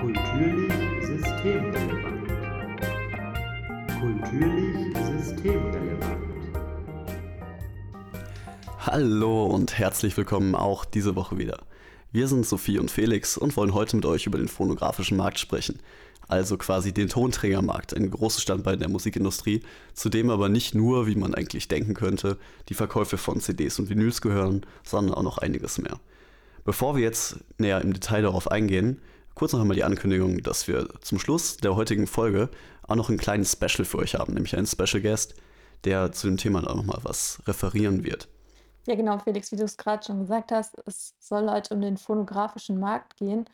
Kulturlich systemrelevant. Kulturlich systemrelevant. Hallo und herzlich willkommen auch diese Woche wieder. Wir sind Sophie und Felix und wollen heute mit euch über den phonografischen Markt sprechen. Also quasi den Tonträgermarkt, ein großes Standbein der Musikindustrie, zu dem aber nicht nur, wie man eigentlich denken könnte, die Verkäufe von CDs und Vinyls gehören, sondern auch noch einiges mehr. Bevor wir jetzt näher im Detail darauf eingehen, kurz noch einmal die Ankündigung, dass wir zum Schluss der heutigen Folge auch noch ein kleines Special für euch haben, nämlich einen Special Guest, der zu dem Thema auch nochmal was referieren wird. Ja, genau, Felix, wie du es gerade schon gesagt hast, es soll heute um den phonografischen Markt gehen.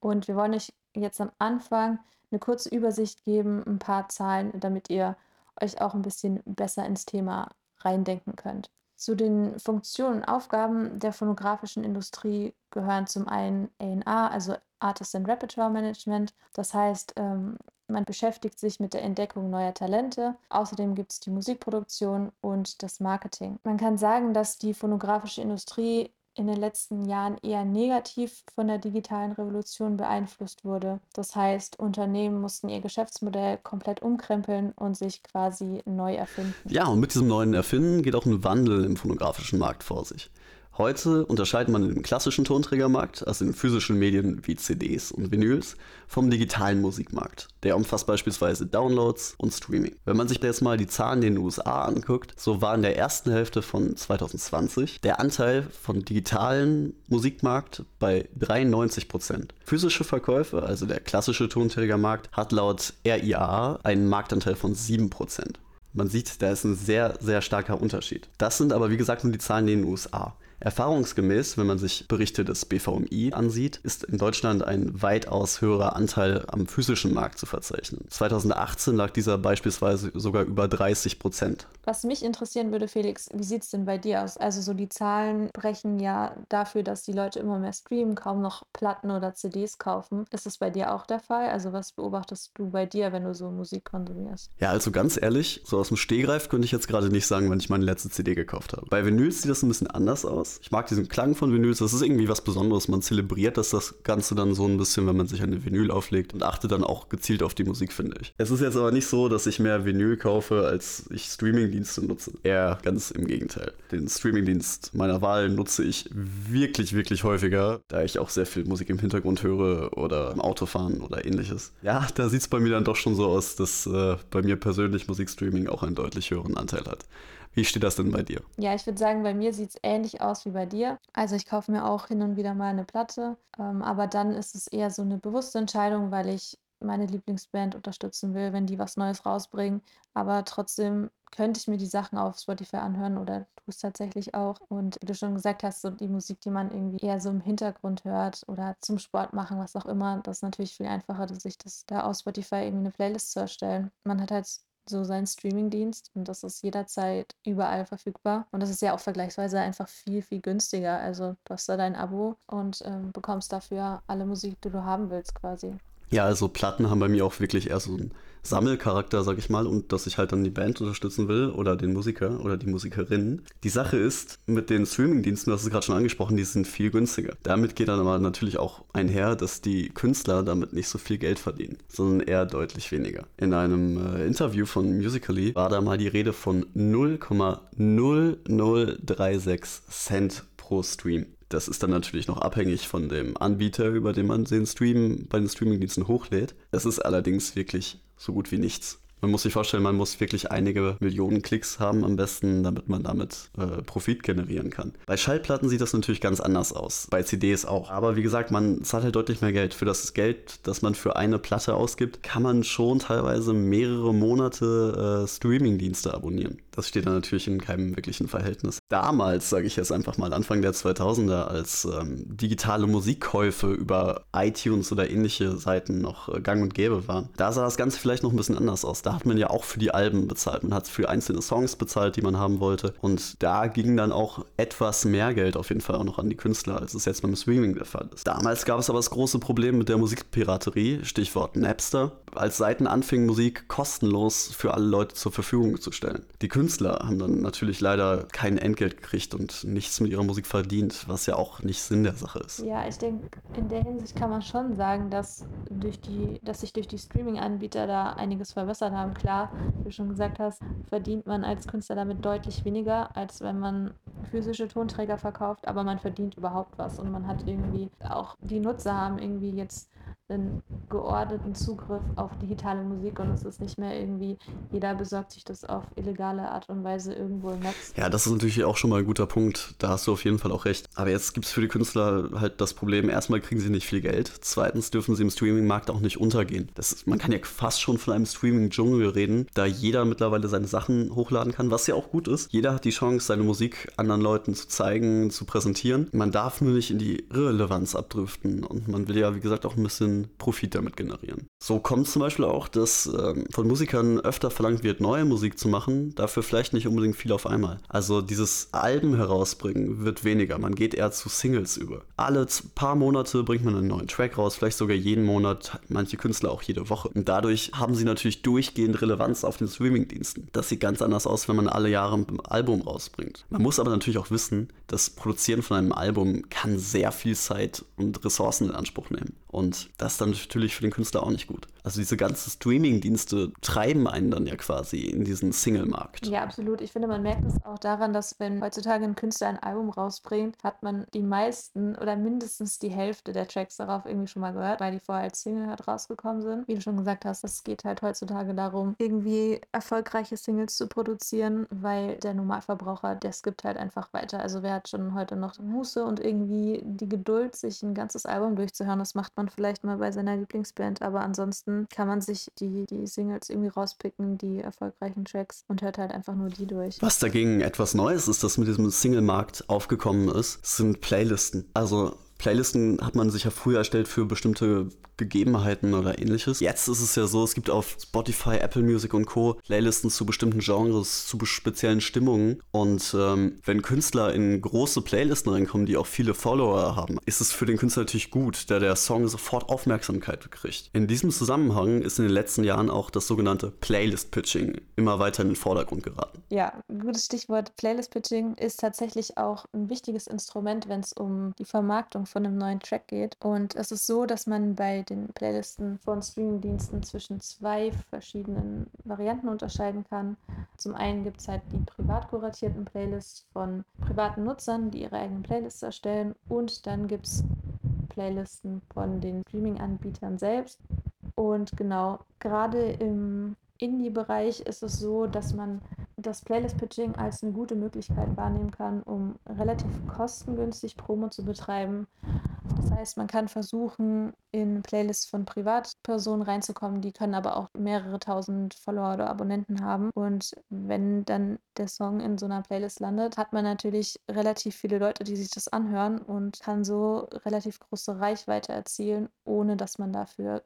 Und wir wollen euch jetzt am Anfang eine kurze Übersicht geben, ein paar Zahlen, damit ihr euch auch ein bisschen besser ins Thema reindenken könnt. Zu den Funktionen und Aufgaben der phonografischen Industrie gehören zum einen A&R, also Artist and Repertoire Management. Das heißt, ähm, man beschäftigt sich mit der Entdeckung neuer Talente. Außerdem gibt es die Musikproduktion und das Marketing. Man kann sagen, dass die phonografische Industrie in den letzten Jahren eher negativ von der digitalen Revolution beeinflusst wurde. Das heißt, Unternehmen mussten ihr Geschäftsmodell komplett umkrempeln und sich quasi neu erfinden. Ja, und mit diesem neuen Erfinden geht auch ein Wandel im phonografischen Markt vor sich. Heute unterscheidet man den klassischen Tonträgermarkt, also den physischen Medien wie CDs und Vinyls, vom digitalen Musikmarkt. Der umfasst beispielsweise Downloads und Streaming. Wenn man sich jetzt mal die Zahlen in den USA anguckt, so war in der ersten Hälfte von 2020 der Anteil von digitalen Musikmarkt bei 93 Prozent. Physische Verkäufe, also der klassische Tonträgermarkt, hat laut RIAA einen Marktanteil von 7 Prozent. Man sieht, da ist ein sehr, sehr starker Unterschied. Das sind aber, wie gesagt, nur die Zahlen in den USA. Erfahrungsgemäß, wenn man sich Berichte des BVMI ansieht, ist in Deutschland ein weitaus höherer Anteil am physischen Markt zu verzeichnen. 2018 lag dieser beispielsweise sogar über 30 Prozent. Was mich interessieren würde, Felix, wie sieht es denn bei dir aus? Also so die Zahlen brechen ja dafür, dass die Leute immer mehr streamen, kaum noch Platten oder CDs kaufen. Ist das bei dir auch der Fall? Also was beobachtest du bei dir, wenn du so Musik konsumierst? Ja, also ganz ehrlich, so aus dem Stehgreif könnte ich jetzt gerade nicht sagen, wann ich meine letzte CD gekauft habe. Bei Vinyls sieht das ein bisschen anders aus. Ich mag diesen Klang von Vinyls. Das ist irgendwie was Besonderes. Man zelebriert das, das Ganze dann so ein bisschen, wenn man sich eine Vinyl auflegt und achtet dann auch gezielt auf die Musik, finde ich. Es ist jetzt aber nicht so, dass ich mehr Vinyl kaufe, als ich Streamingdienste nutze. Eher ganz im Gegenteil. Den Streamingdienst meiner Wahl nutze ich wirklich, wirklich häufiger, da ich auch sehr viel Musik im Hintergrund höre oder im Autofahren oder ähnliches. Ja, da sieht es bei mir dann doch schon so aus, dass äh, bei mir persönlich Musikstreaming auch einen deutlich höheren Anteil hat. Wie steht das denn bei dir? Ja, ich würde sagen, bei mir sieht es ähnlich aus wie bei dir. Also ich kaufe mir auch hin und wieder mal eine Platte, ähm, aber dann ist es eher so eine bewusste Entscheidung, weil ich meine Lieblingsband unterstützen will, wenn die was Neues rausbringen. Aber trotzdem könnte ich mir die Sachen auf Spotify anhören oder tue es tatsächlich auch. Und wie du schon gesagt hast, so die Musik, die man irgendwie eher so im Hintergrund hört oder zum Sport machen, was auch immer, das ist natürlich viel einfacher, sich das da auf Spotify irgendwie eine Playlist zu erstellen. Man hat halt so seinen Streamingdienst und das ist jederzeit überall verfügbar. Und das ist ja auch vergleichsweise einfach viel, viel günstiger. Also du hast da dein Abo und ähm, bekommst dafür alle Musik, die du haben willst quasi. Ja, also Platten haben bei mir auch wirklich eher so einen Sammelcharakter, sag ich mal, und dass ich halt dann die Band unterstützen will oder den Musiker oder die Musikerin. Die Sache ist, mit den Streamingdiensten, du hast es gerade schon angesprochen, die sind viel günstiger. Damit geht dann aber natürlich auch einher, dass die Künstler damit nicht so viel Geld verdienen, sondern eher deutlich weniger. In einem äh, Interview von Musically war da mal die Rede von 0,0036 Cent pro Stream. Das ist dann natürlich noch abhängig von dem Anbieter, über den man den Stream bei den Streamingdiensten hochlädt. Es ist allerdings wirklich so gut wie nichts. Man muss sich vorstellen, man muss wirklich einige Millionen Klicks haben am besten, damit man damit äh, Profit generieren kann. Bei Schallplatten sieht das natürlich ganz anders aus. Bei CDs auch. Aber wie gesagt, man zahlt halt deutlich mehr Geld. Für das Geld, das man für eine Platte ausgibt, kann man schon teilweise mehrere Monate äh, Streamingdienste abonnieren. Das steht dann natürlich in keinem wirklichen Verhältnis. Damals, sage ich jetzt einfach mal, Anfang der 2000er, als ähm, digitale Musikkäufe über iTunes oder ähnliche Seiten noch äh, gang und gäbe waren, da sah das Ganze vielleicht noch ein bisschen anders aus. Da hat man ja auch für die Alben bezahlt. Man hat für einzelne Songs bezahlt, die man haben wollte. Und da ging dann auch etwas mehr Geld auf jeden Fall auch noch an die Künstler, als es jetzt beim Streaming der Fall ist. Damals gab es aber das große Problem mit der Musikpiraterie, Stichwort Napster, als Seiten anfingen, Musik kostenlos für alle Leute zur Verfügung zu stellen. Die Künstler Künstler haben dann natürlich leider kein Entgelt gekriegt und nichts mit ihrer Musik verdient, was ja auch nicht Sinn der Sache ist. Ja, ich denke, in der Hinsicht kann man schon sagen, dass, durch die, dass sich durch die Streaming-Anbieter da einiges verbessert haben. Klar, wie du schon gesagt hast, verdient man als Künstler damit deutlich weniger, als wenn man physische Tonträger verkauft, aber man verdient überhaupt was und man hat irgendwie auch die Nutzer haben irgendwie jetzt einen geordneten Zugriff auf digitale Musik und es ist nicht mehr irgendwie, jeder besorgt sich das auf illegale Art und Weise irgendwo im Netz. Ja, das ist natürlich auch schon mal ein guter Punkt. Da hast du auf jeden Fall auch recht. Aber jetzt gibt es für die Künstler halt das Problem, erstmal kriegen sie nicht viel Geld, zweitens dürfen sie im Streaming-Markt auch nicht untergehen. Das ist, man kann ja fast schon von einem Streaming-Dschungel reden, da jeder mittlerweile seine Sachen hochladen kann, was ja auch gut ist. Jeder hat die Chance, seine Musik anderen Leuten zu zeigen, zu präsentieren. Man darf nur nicht in die Irrelevanz abdriften und man will ja, wie gesagt, auch ein bisschen Profit damit generieren. So kommt zum Beispiel auch, dass ähm, von Musikern öfter verlangt wird, neue Musik zu machen, dafür vielleicht nicht unbedingt viel auf einmal. Also dieses Alben herausbringen wird weniger, man geht eher zu Singles über. Alle paar Monate bringt man einen neuen Track raus, vielleicht sogar jeden Monat, manche Künstler auch jede Woche. Und dadurch haben sie natürlich durchgehend Relevanz auf den Streamingdiensten. Das sieht ganz anders aus, wenn man alle Jahre ein Album rausbringt. Man muss aber natürlich auch wissen, das Produzieren von einem Album kann sehr viel Zeit und Ressourcen in Anspruch nehmen. Und das ist dann natürlich für den Künstler auch nicht gut. Also diese ganzen Streaming-Dienste treiben einen dann ja quasi in diesen Single-Markt. Ja, absolut. Ich finde, man merkt es auch daran, dass wenn heutzutage ein Künstler ein Album rausbringt, hat man die meisten oder mindestens die Hälfte der Tracks darauf irgendwie schon mal gehört, weil die vorher als Single halt rausgekommen sind. Wie du schon gesagt hast, es geht halt heutzutage darum, irgendwie erfolgreiche Singles zu produzieren, weil der Normalverbraucher, der skippt halt einfach weiter. Also wer hat schon heute noch Muße und irgendwie die Geduld, sich ein ganzes Album durchzuhören, das macht man vielleicht mal bei seiner Lieblingsband, aber ansonsten kann man sich die, die Singles irgendwie rauspicken, die erfolgreichen Tracks und hört halt einfach nur die durch. Was dagegen etwas Neues ist, das mit diesem Single-Markt aufgekommen ist, sind Playlisten. Also Playlisten hat man sich ja früher erstellt für bestimmte Gegebenheiten oder ähnliches. Jetzt ist es ja so, es gibt auf Spotify, Apple Music und Co. Playlisten zu bestimmten Genres, zu speziellen Stimmungen. Und ähm, wenn Künstler in große Playlisten reinkommen, die auch viele Follower haben, ist es für den Künstler natürlich gut, da der Song sofort Aufmerksamkeit kriegt. In diesem Zusammenhang ist in den letzten Jahren auch das sogenannte Playlist-Pitching immer weiter in den Vordergrund geraten. Ja, gutes Stichwort. Playlist-Pitching ist tatsächlich auch ein wichtiges Instrument, wenn es um die Vermarktung von einem neuen Track geht. Und es ist so, dass man bei den Playlisten von Streamingdiensten zwischen zwei verschiedenen Varianten unterscheiden kann. Zum einen gibt es halt die privat kuratierten Playlists von privaten Nutzern, die ihre eigenen Playlists erstellen. Und dann gibt es Playlisten von den Streaming-Anbietern selbst. Und genau, gerade im Indie-Bereich ist es so, dass man das Playlist-Pitching als eine gute Möglichkeit wahrnehmen kann, um relativ kostengünstig Promo zu betreiben. Das heißt, man kann versuchen, in Playlists von Privatpersonen reinzukommen, die können aber auch mehrere tausend Follower oder Abonnenten haben. Und wenn dann der Song in so einer Playlist landet, hat man natürlich relativ viele Leute, die sich das anhören und kann so relativ große Reichweite erzielen, ohne dass man dafür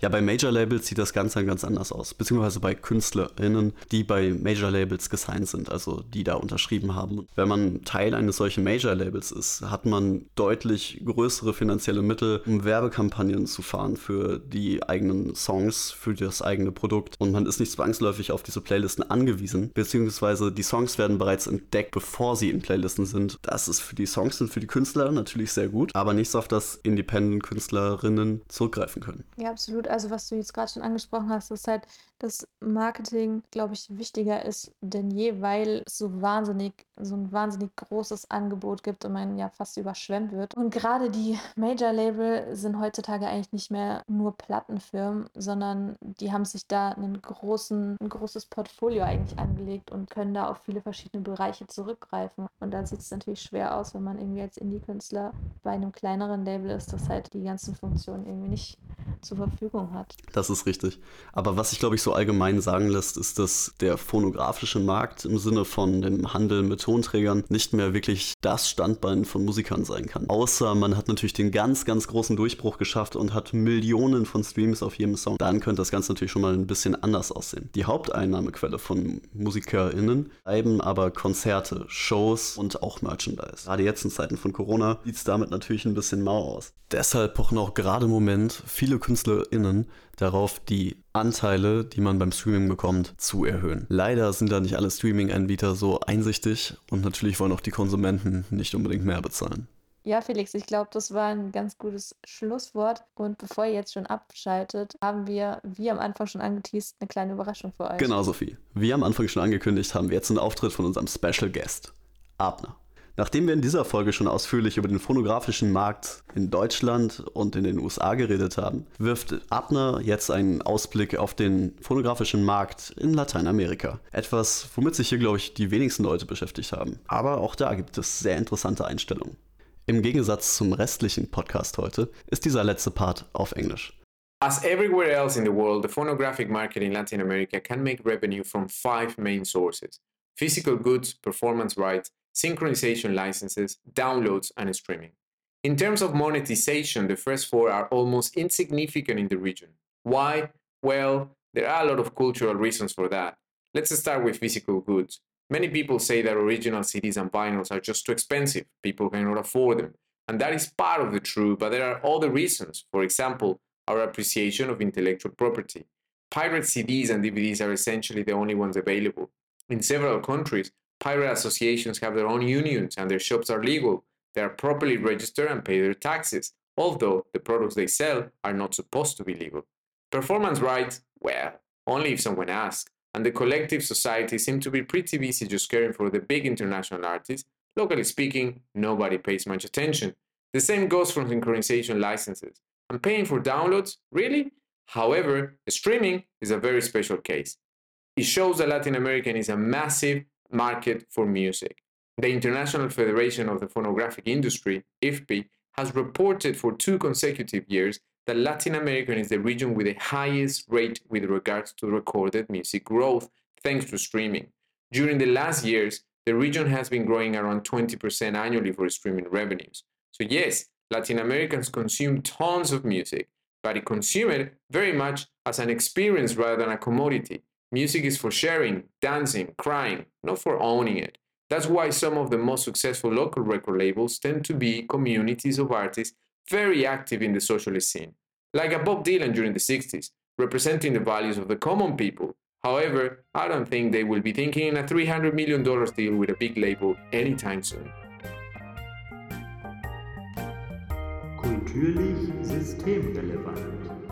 ja, bei Major Labels sieht das Ganze dann ganz anders aus. Beziehungsweise bei KünstlerInnen, die bei Major Labels gesigned sind, also die da unterschrieben haben. Wenn man Teil eines solchen Major Labels ist, hat man deutlich größere finanzielle Mittel, um Werbekampagnen zu fahren für die eigenen Songs, für das eigene Produkt. Und man ist nicht zwangsläufig auf diese Playlisten angewiesen, beziehungsweise die Songs werden bereits entdeckt, bevor sie in Playlisten sind. Das ist für die Songs und für die Künstler natürlich sehr gut, aber nichts, auf das Independent-Künstlerinnen zurückgreifen können. Ja, absolut. Also was du jetzt gerade schon angesprochen hast, ist halt, dass Marketing, glaube ich, wichtiger ist denn je, weil es so wahnsinnig, so ein wahnsinnig großes Angebot gibt und man ja fast überschwemmt wird. Und gerade die Major-Label sind heutzutage eigentlich nicht mehr nur Plattenfirmen, sondern die haben sich da einen großen, ein großes Portfolio eigentlich angelegt und können da auf viele verschiedene Bereiche zurückgreifen. Und da sieht es natürlich schwer aus, wenn man irgendwie als Indie-Künstler bei einem kleineren Label ist, das halt die ganzen Funktionen irgendwie nicht zur Verfügung hat. Das ist richtig. Aber was ich glaube ich so allgemein sagen lässt, ist, dass der phonografische Markt im Sinne von dem Handel mit Tonträgern nicht mehr wirklich das Standbein von Musikern sein kann. Außer man hat natürlich den ganz, ganz großen Durchbruch geschafft und hat Millionen von Streams auf jedem Song. Dann könnte das Ganze natürlich schon mal ein bisschen anders aussehen. Die Haupteinnahmequelle von MusikerInnen bleiben aber Konzerte, Shows und auch Merchandise. Gerade jetzt in Zeiten von Corona sieht es damit natürlich ein bisschen mau aus. Deshalb pochen auch gerade im Moment viele Künstler ZuschauerInnen darauf, die Anteile, die man beim Streaming bekommt, zu erhöhen. Leider sind da nicht alle Streaming-Anbieter so einsichtig und natürlich wollen auch die Konsumenten nicht unbedingt mehr bezahlen. Ja, Felix, ich glaube, das war ein ganz gutes Schlusswort. Und bevor ihr jetzt schon abschaltet, haben wir, wie am Anfang schon angeteased, eine kleine Überraschung für euch. Genau, Sophie. Wie am Anfang schon angekündigt, haben wir jetzt einen Auftritt von unserem Special Guest, Abner. Nachdem wir in dieser Folge schon ausführlich über den phonografischen Markt in Deutschland und in den USA geredet haben, wirft Abner jetzt einen Ausblick auf den phonografischen Markt in Lateinamerika. Etwas, womit sich hier, glaube ich, die wenigsten Leute beschäftigt haben. Aber auch da gibt es sehr interessante Einstellungen. Im Gegensatz zum restlichen Podcast heute ist dieser letzte Part auf Englisch. As everywhere else in the world, the phonographic market in Latin America can make revenue from five main sources physical goods, performance rights, synchronization licenses, downloads, and streaming. In terms of monetization, the first four are almost insignificant in the region. Why? Well, there are a lot of cultural reasons for that. Let's start with physical goods. Many people say that original CDs and vinyls are just too expensive, people cannot afford them. And that is part of the truth, but there are other reasons. For example, our appreciation of intellectual property. Pirate CDs and DVDs are essentially the only ones available. In several countries, pirate associations have their own unions and their shops are legal. They are properly registered and pay their taxes, although the products they sell are not supposed to be legal. Performance rights, well, only if someone asks. And the collective society seem to be pretty busy just caring for the big international artists. Locally speaking, nobody pays much attention. The same goes for synchronization licenses. And paying for downloads? Really? However, streaming is a very special case. It shows that Latin American is a massive market for music. The International Federation of the Phonographic Industry, IFPI, has reported for two consecutive years that Latin America is the region with the highest rate with regards to recorded music growth thanks to streaming. During the last years, the region has been growing around 20% annually for streaming revenues. So, yes, Latin Americans consume tons of music, but they consume it very much as an experience rather than a commodity. Music is for sharing, dancing, crying, not for owning it. That's why some of the most successful local record labels tend to be communities of artists very active in the socialist scene, like a Bob Dylan during the 60s, representing the values of the common people. However, I don't think they will be thinking in a $300 million deal with a big label anytime soon. Kulturlich systemrelevant.